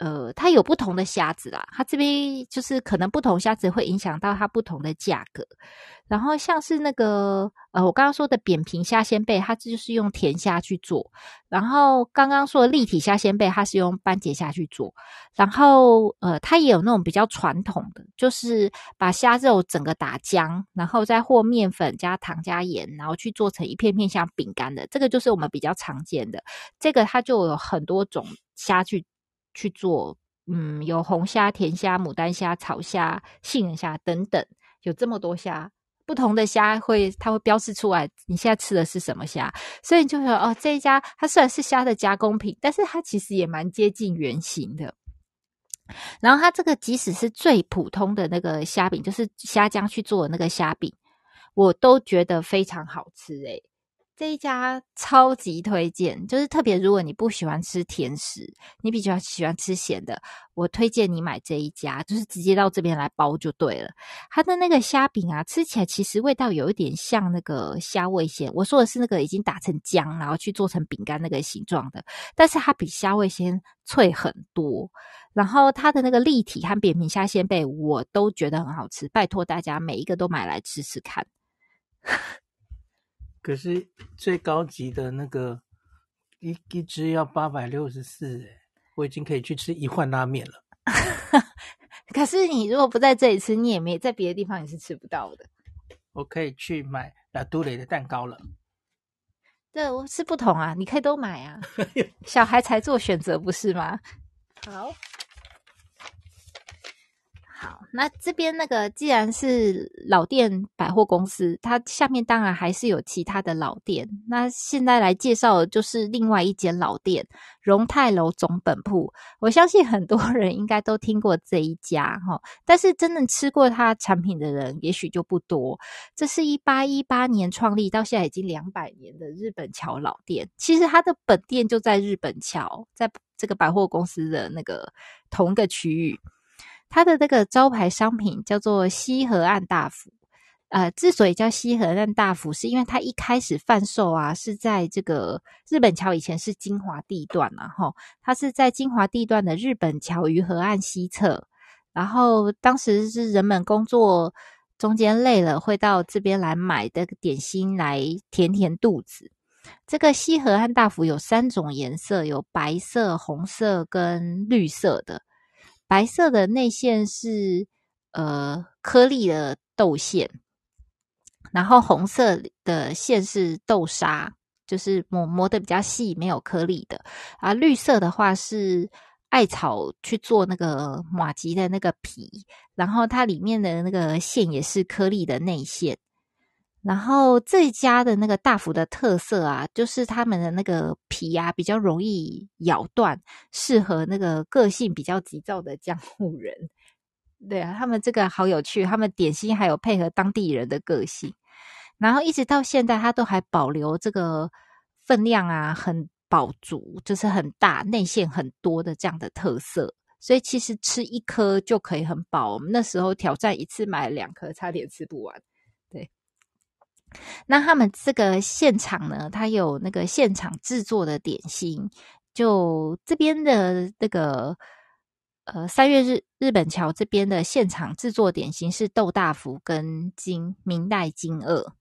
呃，它有不同的虾子啦，它这边就是可能不同虾子会影响到它不同的价格。然后像是那个呃，我刚刚说的扁平虾鲜贝，它就是用甜虾去做；然后刚刚说的立体虾鲜贝，它是用斑节虾去做。然后呃，它也有那种比较传统的，就是把虾肉整个打浆，然后再和面粉加糖加盐，然后去做成一片片像饼干的。这个就是我们比较常见的。这个它就有很多种虾去。去做，嗯，有红虾、甜虾、牡丹虾、草虾、杏仁虾等等，有这么多虾，不同的虾会，它会标示出来，你现在吃的是什么虾，所以你就说，哦，这一家它虽然是虾的加工品，但是它其实也蛮接近原型的。然后它这个即使是最普通的那个虾饼，就是虾浆去做的那个虾饼，我都觉得非常好吃，诶。这一家超级推荐，就是特别如果你不喜欢吃甜食，你比较喜欢吃咸的，我推荐你买这一家，就是直接到这边来包就对了。它的那个虾饼啊，吃起来其实味道有一点像那个虾味鲜，我说的是那个已经打成浆，然后去做成饼干那个形状的，但是它比虾味鲜脆很多。然后它的那个立体和扁平虾鲜贝，我都觉得很好吃，拜托大家每一个都买来吃吃看。可是最高级的那个一一只要八百六十四，诶，我已经可以去吃一碗拉面了。可是你如果不在这里吃，你也没在别的地方也是吃不到的。我可以去买拉杜蕾的蛋糕了。对，我是不同啊，你可以都买啊，小孩才做选择不是吗？好。那这边那个既然是老店百货公司，它下面当然还是有其他的老店。那现在来介绍的就是另外一间老店——荣泰楼总本铺。我相信很多人应该都听过这一家哈，但是真正吃过它产品的人也许就不多。这是一八一八年创立，到现在已经两百年的日本桥老店。其实它的本店就在日本桥，在这个百货公司的那个同一个区域。它的这个招牌商品叫做西河岸大福，呃，之所以叫西河岸大福，是因为它一开始贩售啊，是在这个日本桥以前是金华地段嘛，哈，它是在金华地段的日本桥与河岸西侧，然后当时是人们工作中间累了，会到这边来买的点心来填填肚子。这个西河岸大福有三种颜色，有白色、红色跟绿色的。白色的内馅是呃颗粒的豆馅，然后红色的馅是豆沙，就是磨磨的比较细，没有颗粒的。啊，绿色的话是艾草去做那个马吉的那个皮，然后它里面的那个馅也是颗粒的内馅。然后这家的那个大福的特色啊，就是他们的那个皮啊比较容易咬断，适合那个个性比较急躁的江户人。对啊，他们这个好有趣，他们点心还有配合当地人的个性，然后一直到现在，它都还保留这个分量啊很饱足，就是很大，内馅很多的这样的特色。所以其实吃一颗就可以很饱。我们那时候挑战一次买两颗，差点吃不完。那他们这个现场呢，他有那个现场制作的点心，就这边的那个呃三月日日本桥这边的现场制作点心是豆大福跟金明代金二。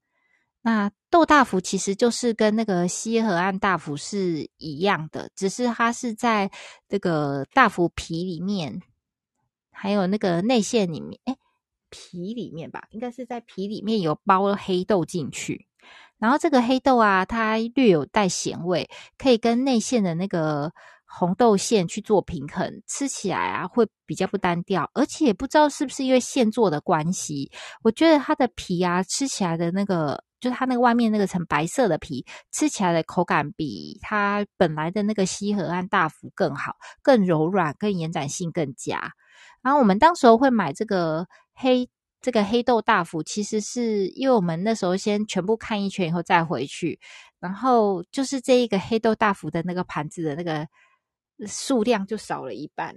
那豆大福其实就是跟那个西河岸大福是一样的，只是它是在这个大福皮里面，还有那个内馅里面，诶皮里面吧，应该是在皮里面有包了黑豆进去，然后这个黑豆啊，它略有带咸味，可以跟内馅的那个红豆馅去做平衡，吃起来啊会比较不单调，而且也不知道是不是因为现做的关系，我觉得它的皮啊吃起来的那个，就它那个外面那个层白色的皮，吃起来的口感比它本来的那个西河岸大福更好，更柔软，更延展性更佳。然后我们当时候会买这个。黑这个黑豆大福，其实是因为我们那时候先全部看一圈以后再回去，然后就是这一个黑豆大福的那个盘子的那个数量就少了一半，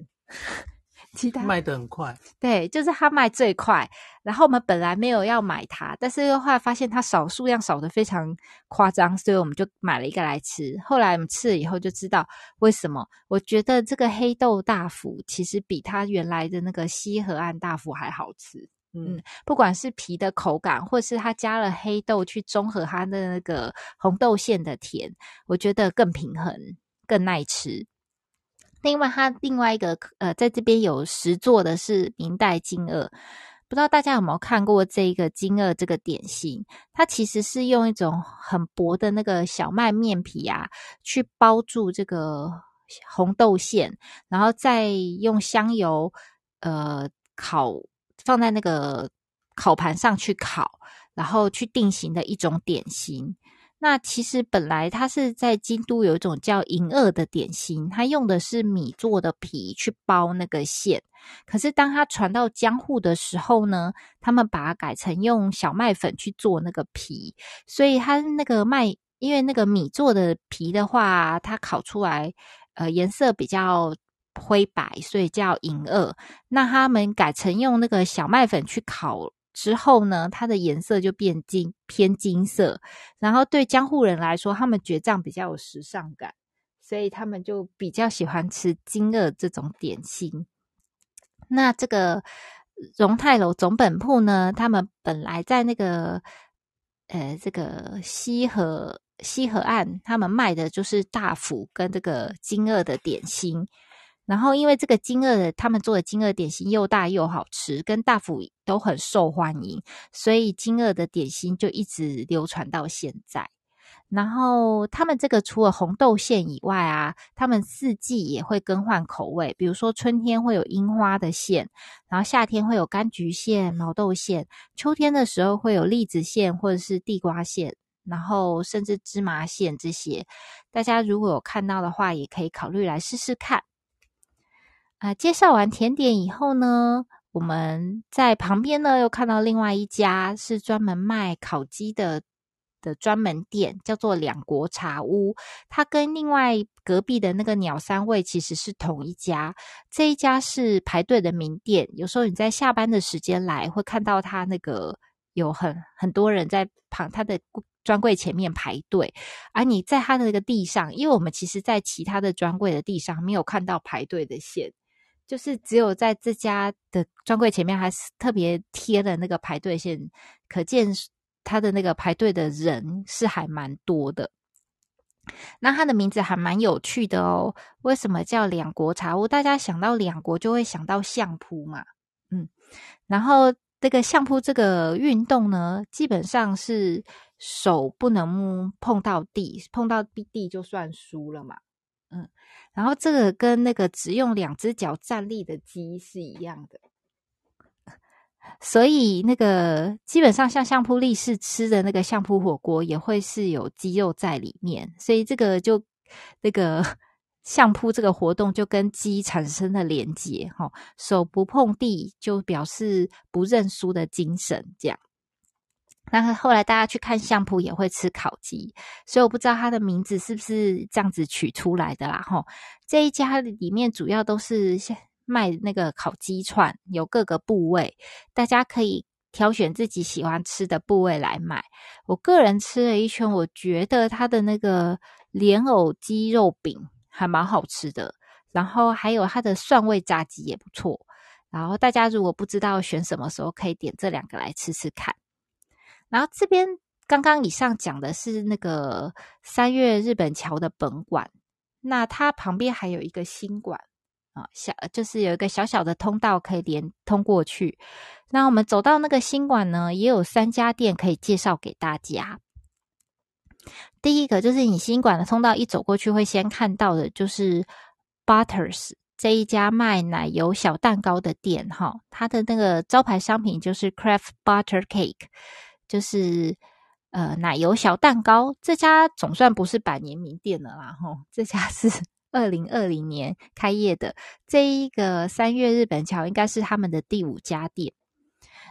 其他卖的很快，对，就是它卖最快。然后我们本来没有要买它，但是又后来发现它少数量少的非常夸张，所以我们就买了一个来吃。后来我们吃了以后就知道为什么。我觉得这个黑豆大福其实比它原来的那个西河岸大福还好吃。嗯，不管是皮的口感，或是它加了黑豆去中和它的那个红豆馅的甜，我觉得更平衡、更耐吃。另外，它另外一个呃，在这边有实作的是明代金二。不知道大家有没有看过这个金二这个点心？它其实是用一种很薄的那个小麦面皮啊，去包住这个红豆馅，然后再用香油呃烤，放在那个烤盘上去烤，然后去定型的一种点心。那其实本来它是在京都有一种叫银二的点心，它用的是米做的皮去包那个馅。可是当它传到江户的时候呢，他们把它改成用小麦粉去做那个皮，所以它那个麦，因为那个米做的皮的话，它烤出来呃颜色比较灰白，所以叫银二。那他们改成用那个小麦粉去烤。之后呢，它的颜色就变金，偏金色。然后对江户人来说，他们觉得这样比较有时尚感，所以他们就比较喜欢吃金二这种点心。那这个荣泰楼总本铺呢，他们本来在那个呃这个西河西河岸，他们卖的就是大福跟这个金二的点心。然后，因为这个金二的他们做的金二点心又大又好吃，跟大福都很受欢迎，所以金二的点心就一直流传到现在。然后，他们这个除了红豆馅以外啊，他们四季也会更换口味，比如说春天会有樱花的馅，然后夏天会有柑橘馅、毛豆馅，秋天的时候会有栗子馅或者是地瓜馅，然后甚至芝麻馅这些。大家如果有看到的话，也可以考虑来试试看。啊、介绍完甜点以后呢，我们在旁边呢又看到另外一家是专门卖烤鸡的的专门店，叫做两国茶屋。它跟另外隔壁的那个鸟三味其实是同一家。这一家是排队的名店，有时候你在下班的时间来，会看到它那个有很很多人在旁它的专柜前面排队。而你在它的那个地上，因为我们其实在其他的专柜的地上没有看到排队的线。就是只有在这家的专柜前面，还是特别贴了那个排队线，可见他的那个排队的人是还蛮多的。那他的名字还蛮有趣的哦，为什么叫两国茶屋？大家想到两国就会想到相扑嘛，嗯，然后这个相扑这个运动呢，基本上是手不能碰到地，碰到地就算输了嘛。嗯，然后这个跟那个只用两只脚站立的鸡是一样的。所以那个基本上像相扑力士吃的那个相扑火锅也会是有鸡肉在里面，所以这个就那个 相扑这个活动就跟鸡产生了连接哈，手不碰地就表示不认输的精神这样。那后来大家去看相扑也会吃烤鸡，所以我不知道它的名字是不是这样子取出来的啦哈。这一家里面主要都是。卖那个烤鸡串，有各个部位，大家可以挑选自己喜欢吃的部位来买。我个人吃了一圈，我觉得它的那个莲藕鸡肉饼还蛮好吃的，然后还有它的蒜味炸鸡也不错。然后大家如果不知道选什么时候，可以点这两个来吃吃看。然后这边刚刚以上讲的是那个三月日本桥的本馆，那它旁边还有一个新馆。啊，小就是有一个小小的通道可以连通过去。那我们走到那个新馆呢，也有三家店可以介绍给大家。第一个就是你新馆的通道一走过去，会先看到的就是 Butters 这一家卖奶油小蛋糕的店。哈，它的那个招牌商品就是 Craft Butter Cake，就是呃奶油小蛋糕。这家总算不是百年名店了啦，吼，这家是。二零二零年开业的这一个三月日本桥，应该是他们的第五家店。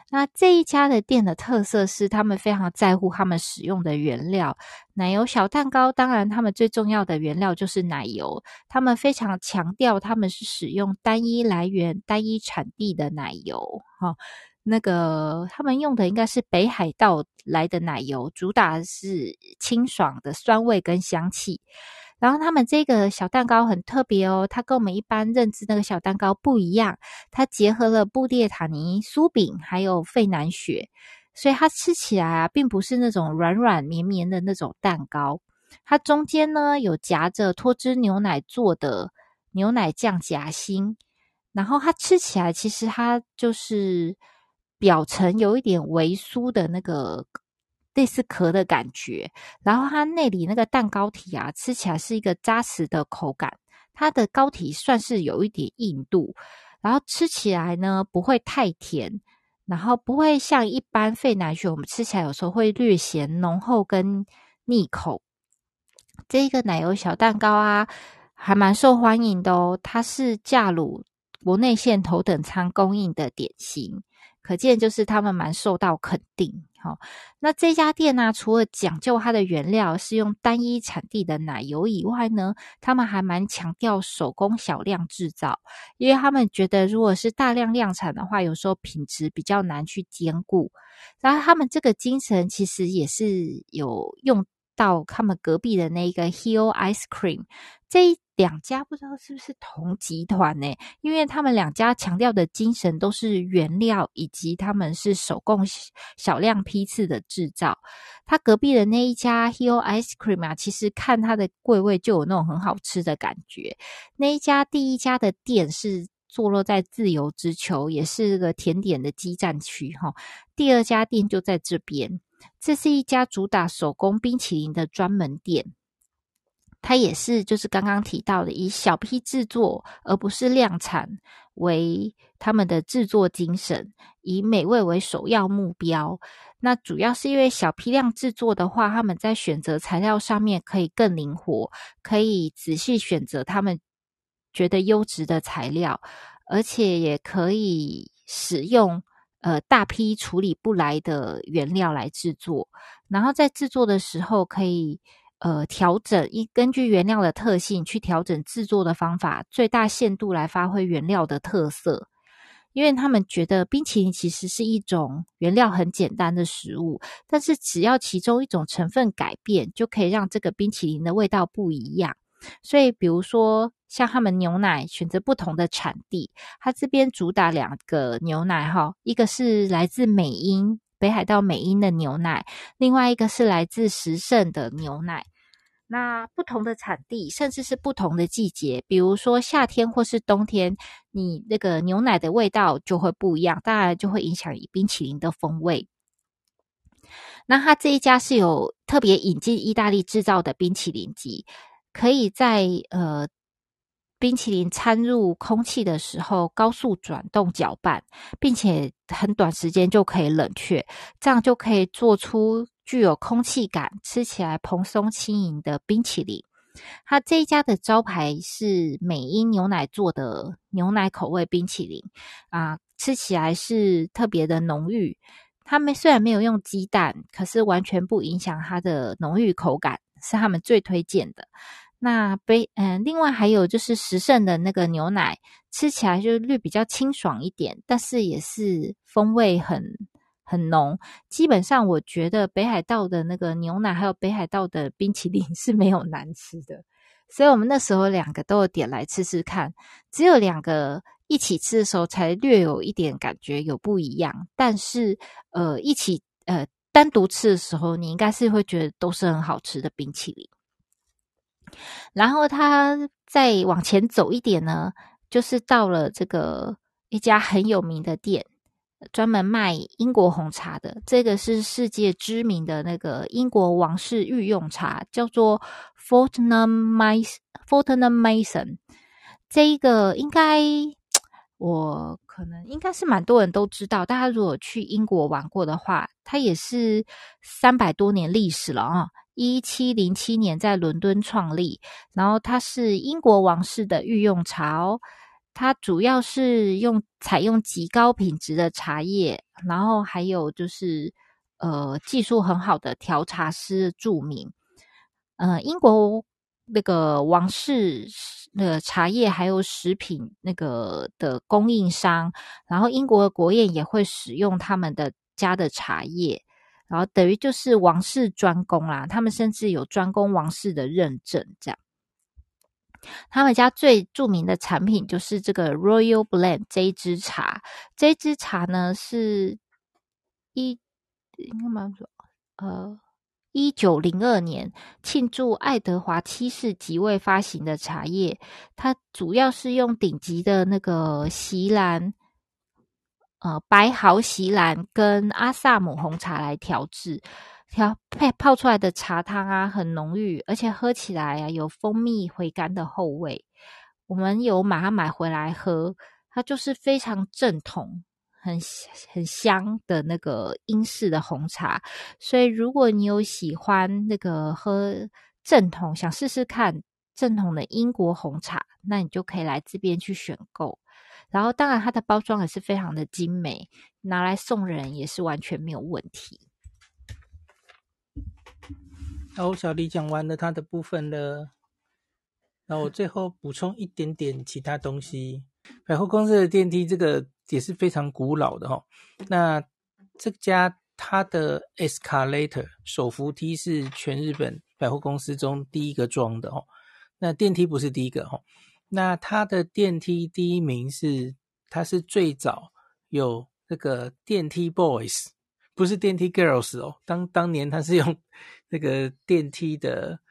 那这一家的店的特色是，他们非常在乎他们使用的原料。奶油小蛋糕，当然他们最重要的原料就是奶油。他们非常强调，他们是使用单一来源、单一产地的奶油。哈，那个他们用的应该是北海道来的奶油，主打是清爽的酸味跟香气。然后他们这个小蛋糕很特别哦，它跟我们一般认知那个小蛋糕不一样，它结合了布列塔尼酥饼还有费南雪，所以它吃起来啊，并不是那种软软绵绵的那种蛋糕，它中间呢有夹着脱脂牛奶做的牛奶酱夹心，然后它吃起来其实它就是表层有一点微酥的那个。类似壳的感觉，然后它内里那个蛋糕体啊，吃起来是一个扎实的口感。它的糕体算是有一点硬度，然后吃起来呢不会太甜，然后不会像一般费南雪，我们吃起来有时候会略显浓厚跟腻口。这一个奶油小蛋糕啊，还蛮受欢迎的哦。它是驾鲁国内线头等舱供应的点心，可见就是他们蛮受到肯定。好，那这家店呢，除了讲究它的原料是用单一产地的奶油以外呢，他们还蛮强调手工小量制造，因为他们觉得如果是大量量产的话，有时候品质比较难去兼顾。然后他们这个精神其实也是有用到他们隔壁的那个 Hill Ice Cream 这一。两家不知道是不是同集团呢？因为他们两家强调的精神都是原料，以及他们是手工小量批次的制造。他隔壁的那一家 Hill Ice Cream 啊，其实看它的柜位就有那种很好吃的感觉。那一家第一家的店是坐落在自由之丘，也是个甜点的基站区哈。第二家店就在这边，这是一家主打手工冰淇淋的专门店。它也是，就是刚刚提到的，以小批制作而不是量产为他们的制作精神，以美味为首要目标。那主要是因为小批量制作的话，他们在选择材料上面可以更灵活，可以仔细选择他们觉得优质的材料，而且也可以使用呃大批处理不来的原料来制作，然后在制作的时候可以。呃，调整一根据原料的特性去调整制作的方法，最大限度来发挥原料的特色。因为他们觉得冰淇淋其实是一种原料很简单的食物，但是只要其中一种成分改变，就可以让这个冰淇淋的味道不一样。所以，比如说像他们牛奶选择不同的产地，它这边主打两个牛奶哈，一个是来自美英北海道美英的牛奶，另外一个是来自十胜的牛奶。那不同的产地，甚至是不同的季节，比如说夏天或是冬天，你那个牛奶的味道就会不一样，当然就会影响冰淇淋的风味。那它这一家是有特别引进意大利制造的冰淇淋机，可以在呃冰淇淋掺入空气的时候高速转动搅拌，并且很短时间就可以冷却，这样就可以做出具有空气感、吃起来蓬松轻盈的冰淇淋。它这一家的招牌是美英牛奶做的牛奶口味冰淇淋啊，吃起来是特别的浓郁。他们虽然没有用鸡蛋，可是完全不影响它的浓郁口感，是他们最推荐的。那杯嗯，另外还有就是十胜的那个牛奶，吃起来就略比较清爽一点，但是也是风味很。很浓，基本上我觉得北海道的那个牛奶还有北海道的冰淇淋是没有难吃的，所以我们那时候两个都有点来吃吃看，只有两个一起吃的时候才略有一点感觉有不一样，但是呃一起呃单独吃的时候，你应该是会觉得都是很好吃的冰淇淋。然后他再往前走一点呢，就是到了这个一家很有名的店。专门卖英国红茶的，这个是世界知名的那个英国王室御用茶，叫做 Fortnum May Fortnum Mason 这一个应该我可能应该是蛮多人都知道，大家如果去英国玩过的话，它也是三百多年历史了啊！一七零七年在伦敦创立，然后它是英国王室的御用茶哦。它主要是用采用极高品质的茶叶，然后还有就是呃技术很好的调茶师著名。呃，英国那个王室那个茶叶还有食品那个的供应商，然后英国国宴也会使用他们的家的茶叶，然后等于就是王室专供啦。他们甚至有专供王室的认证，这样。他们家最著名的产品就是这个 Royal Blend 这一支茶。这一支茶呢是一应该蛮说呃一九零二年庆祝爱德华七世即位发行的茶叶。它主要是用顶级的那个锡兰呃白毫席兰跟阿萨姆红茶来调制。调配泡出来的茶汤啊，很浓郁，而且喝起来啊有蜂蜜回甘的后味。我们有把它买回来喝，它就是非常正统、很很香的那个英式的红茶。所以，如果你有喜欢那个喝正统，想试试看正统的英国红茶，那你就可以来这边去选购。然后，当然它的包装也是非常的精美，拿来送人也是完全没有问题。然后小李讲完了他的部分了，然后我最后补充一点点其他东西。百货公司的电梯这个也是非常古老的哈。那这家它的 escalator 手扶梯是全日本百货公司中第一个装的哦。那电梯不是第一个哈。那它的电梯第一名是，它是最早有那个电梯 boys，不是电梯 girls 哦。当当年它是用。那个电梯的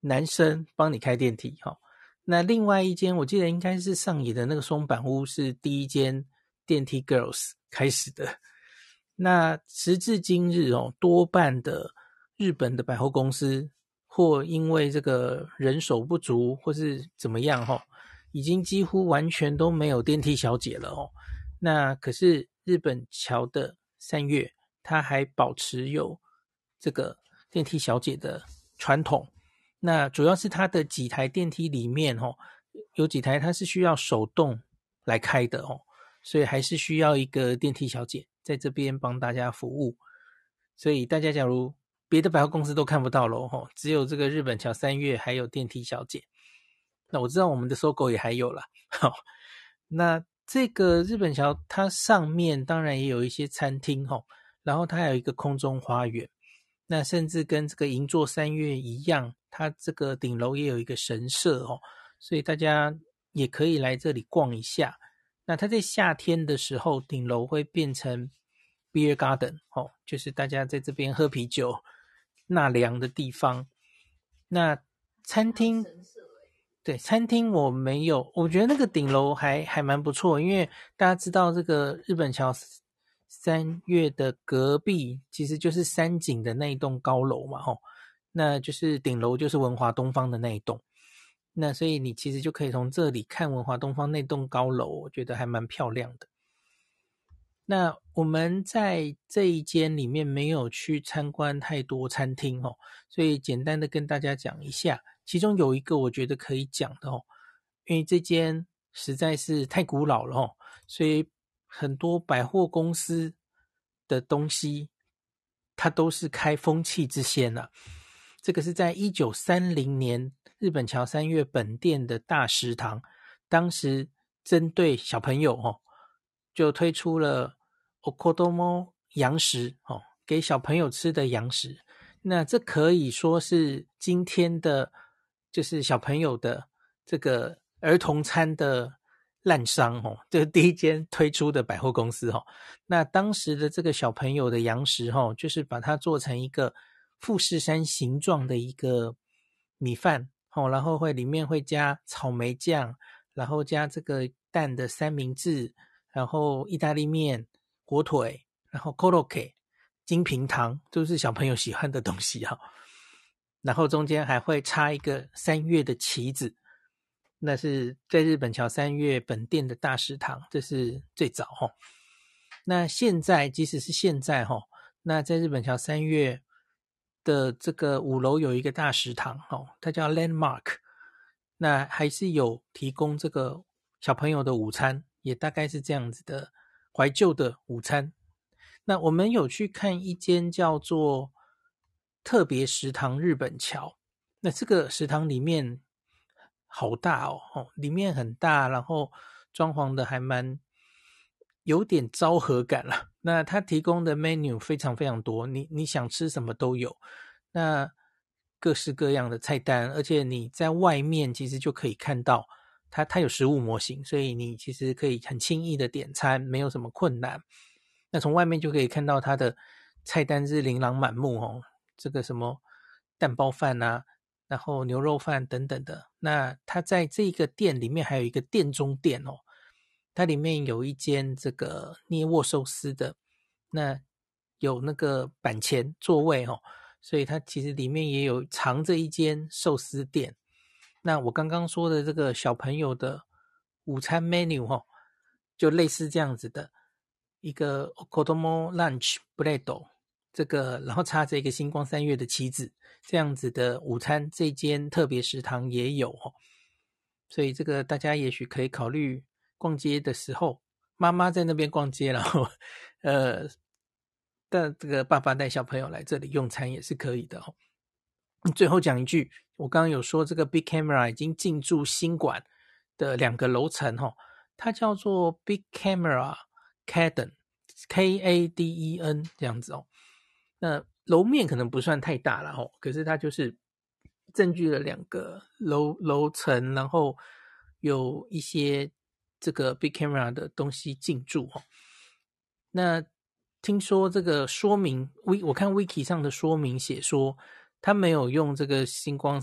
男生帮你开电梯，哈。那另外一间，我记得应该是上野的那个松板屋是第一间电梯 girls 开始的。那时至今日哦，多半的日本的百货公司或因为这个人手不足，或是怎么样，哈，已经几乎完全都没有电梯小姐了哦。那可是日本桥的三月，它还保持有这个。电梯小姐的传统，那主要是它的几台电梯里面哦，有几台它是需要手动来开的哦，所以还是需要一个电梯小姐在这边帮大家服务。所以大家假如别的百货公司都看不到咯，哦，只有这个日本桥三月还有电梯小姐。那我知道我们的搜狗也还有啦。好，那这个日本桥它上面当然也有一些餐厅哦，然后它还有一个空中花园。那甚至跟这个银座三月一样，它这个顶楼也有一个神社哦，所以大家也可以来这里逛一下。那它在夏天的时候，顶楼会变成 beer garden 哦，就是大家在这边喝啤酒、纳凉的地方。那餐厅，对，餐厅我没有，我觉得那个顶楼还还蛮不错，因为大家知道这个日本桥三月的隔壁，其实就是山景的那一栋高楼嘛，吼，那就是顶楼就是文华东方的那一栋。那所以你其实就可以从这里看文华东方那栋高楼，我觉得还蛮漂亮的。那我们在这一间里面没有去参观太多餐厅哦，所以简单的跟大家讲一下，其中有一个我觉得可以讲的哦，因为这间实在是太古老了哦，所以很多百货公司的东西它都是开风气之先呐。这个是在一九三零年。日本桥三越本店的大食堂，当时针对小朋友哦，就推出了 Okodomo 洋食哦，给小朋友吃的羊食。那这可以说是今天的，就是小朋友的这个儿童餐的滥觴哦，这是第一间推出的百货公司哦。那当时的这个小朋友的羊食哦，就是把它做成一个富士山形状的一个米饭。哦，然后会里面会加草莓酱，然后加这个蛋的三明治，然后意大利面、火腿，然后 Korokke 金平糖，都是小朋友喜欢的东西哈。然后中间还会插一个三月的旗子，那是在日本桥三月本店的大食堂，这是最早哈。那现在即使是现在哈，那在日本桥三月。的这个五楼有一个大食堂哦，它叫 Landmark，那还是有提供这个小朋友的午餐，也大概是这样子的怀旧的午餐。那我们有去看一间叫做特别食堂日本桥，那这个食堂里面好大哦，哦，里面很大，然后装潢的还蛮有点昭和感了。那它提供的 menu 非常非常多，你你想吃什么都有。那各式各样的菜单，而且你在外面其实就可以看到它，它有食物模型，所以你其实可以很轻易的点餐，没有什么困难。那从外面就可以看到它的菜单是琳琅满目哦，这个什么蛋包饭啊，然后牛肉饭等等的。那它在这个店里面还有一个店中店哦。它里面有一间这个捏握寿司的，那有那个板前座位哦，所以它其实里面也有藏着一间寿司店。那我刚刚说的这个小朋友的午餐 menu 哦，就类似这样子的一个 Kodomo Lunch Plate，这个然后插着一个星光三月的旗子，这样子的午餐，这间特别食堂也有哦。所以这个大家也许可以考虑。逛街的时候，妈妈在那边逛街，然后，呃，但这个爸爸带小朋友来这里用餐也是可以的哦。最后讲一句，我刚刚有说这个 Big Camera 已经进驻新馆的两个楼层哈，它叫做 Big Camera Caden，K A D E N 这样子哦。那楼面可能不算太大了哦，可是它就是占据了两个楼楼层，然后有一些。这个 Big Camera 的东西进驻哦，那听说这个说明，V 我看 Wiki 上的说明写说，他没有用这个星光，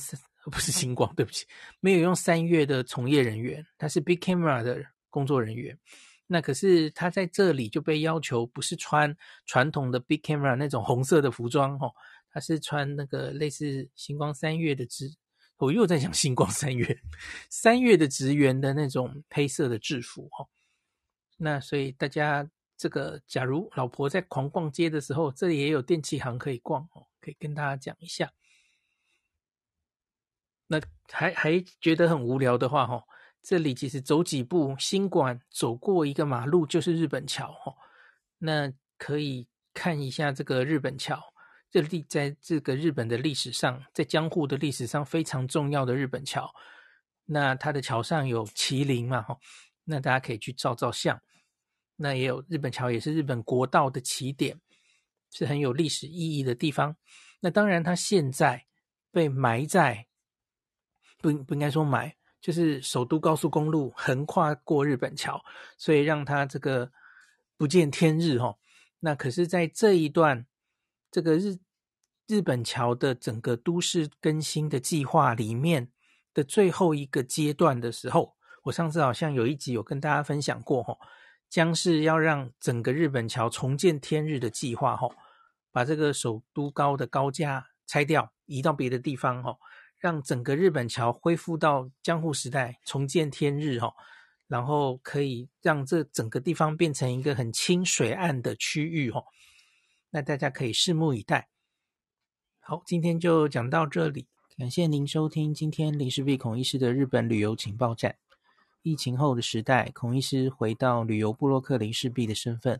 不是星光，对不起，没有用三月的从业人员，他是 Big Camera 的工作人员。那可是他在这里就被要求不是穿传统的 Big Camera 那种红色的服装哦，他是穿那个类似星光三月的职。我又在想星光三月，三月的职员的那种黑色的制服哈，那所以大家这个假如老婆在狂逛街的时候，这里也有电器行可以逛哦，可以跟大家讲一下。那还还觉得很无聊的话哈，这里其实走几步，新馆走过一个马路就是日本桥哈，那可以看一下这个日本桥。这历在这个日本的历史上，在江户的历史上非常重要的日本桥，那它的桥上有麒麟嘛，哈，那大家可以去照照相。那也有日本桥，也是日本国道的起点，是很有历史意义的地方。那当然，它现在被埋在不不应该说埋，就是首都高速公路横跨过日本桥，所以让它这个不见天日，哈。那可是，在这一段。这个日日本桥的整个都市更新的计划里面的最后一个阶段的时候，我上次好像有一集有跟大家分享过哈，将是要让整个日本桥重见天日的计划，吼，把这个首都高的高架拆掉，移到别的地方，吼，让整个日本桥恢复到江户时代，重见天日，吼，然后可以让这整个地方变成一个很清水岸的区域，吼，那大家可以拭目以待。好，今天就讲到这里，感谢您收听今天林氏璧孔医师的日本旅游情报站。疫情后的时代，孔医师回到旅游部落客林氏璧的身份，